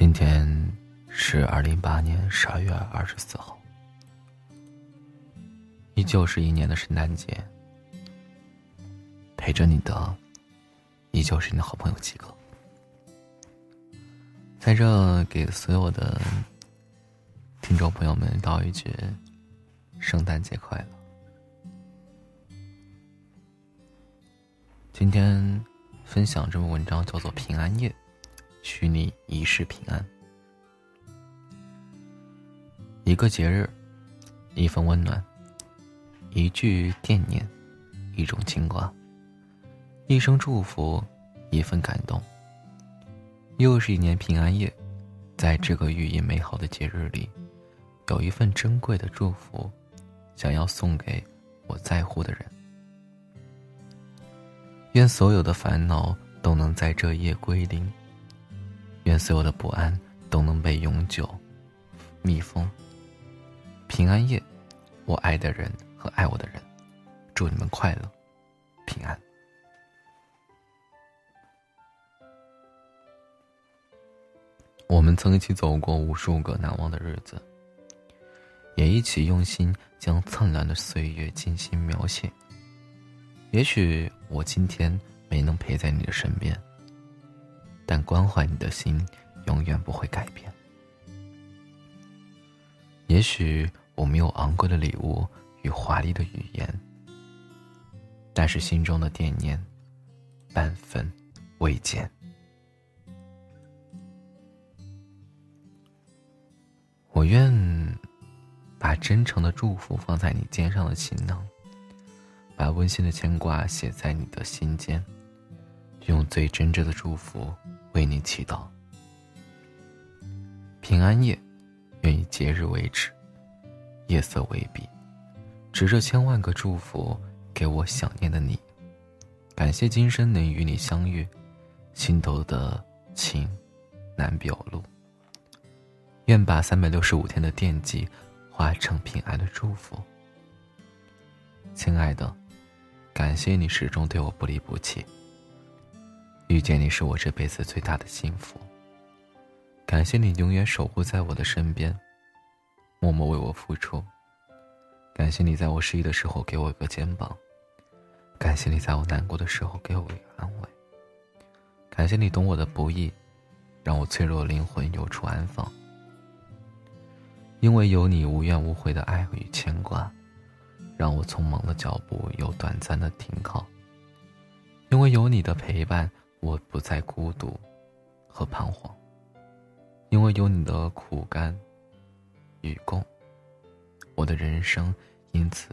今天是二零一八年十二月二十四号，依旧是一年的圣诞节。陪着你的，依旧是你的好朋友七哥。在这给所有的听众朋友们道一句：圣诞节快乐！今天分享这篇文章叫做《平安夜》。许你一世平安。一个节日，一份温暖，一句惦念，一种牵挂，一声祝福，一份感动。又是一年平安夜，在这个寓意美好的节日里，有一份珍贵的祝福，想要送给我在乎的人。愿所有的烦恼都能在这夜归零。愿所有的不安都能被永久密封。平安夜，我爱的人和爱我的人，祝你们快乐、平安。我们曾一起走过无数个难忘的日子，也一起用心将灿烂的岁月精心描写。也许我今天没能陪在你的身边。但关怀你的心永远不会改变。也许我没有昂贵的礼物与华丽的语言，但是心中的惦念，半分未减。我愿把真诚的祝福放在你肩上的行囊，把温馨的牵挂写在你的心间，用最真挚的祝福。为你祈祷，平安夜，愿以节日为纸，夜色为笔，执着千万个祝福给我想念的你。感谢今生能与你相遇，心头的情难表露。愿把三百六十五天的惦记化成平安的祝福。亲爱的，感谢你始终对我不离不弃。遇见你是我这辈子最大的幸福。感谢你永远守护在我的身边，默默为我付出。感谢你在我失意的时候给我一个肩膀，感谢你在我难过的时候给我一个安慰。感谢你懂我的不易，让我脆弱的灵魂有处安放。因为有你无怨无悔的爱与牵挂，让我匆忙的脚步有短暂的停靠。因为有你的陪伴。我不再孤独和彷徨，因为有你的苦甘与共，我的人生因此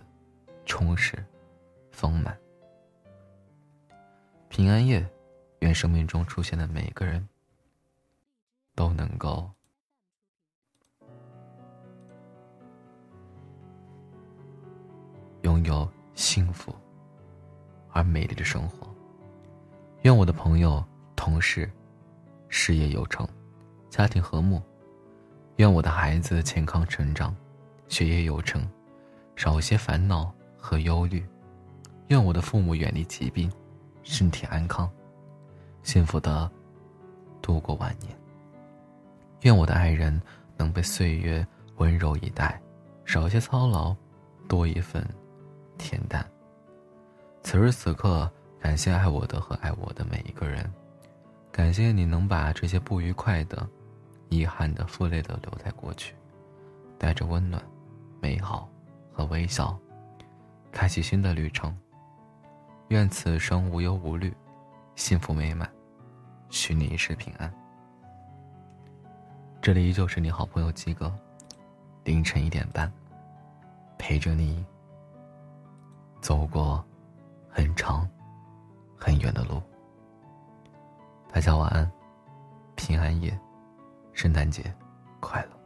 充实丰满。平安夜，愿生命中出现的每个人都能够拥有幸福而美丽的生活。愿我的朋友、同事事业有成，家庭和睦；愿我的孩子健康成长，学业有成，少些烦恼和忧虑；愿我的父母远离疾病，身体安康，幸福的度过晚年；愿我的爱人能被岁月温柔以待，少些操劳，多一份恬淡。此时此刻。感谢爱我的和爱我的每一个人，感谢你能把这些不愉快的、遗憾的、负累的留在过去，带着温暖、美好和微笑，开启新的旅程。愿此生无忧无虑，幸福美满，许你一世平安。这里依旧是你好朋友鸡哥，凌晨一点半，陪着你走过很长。很远的路。大家晚安，平安夜，圣诞节快乐。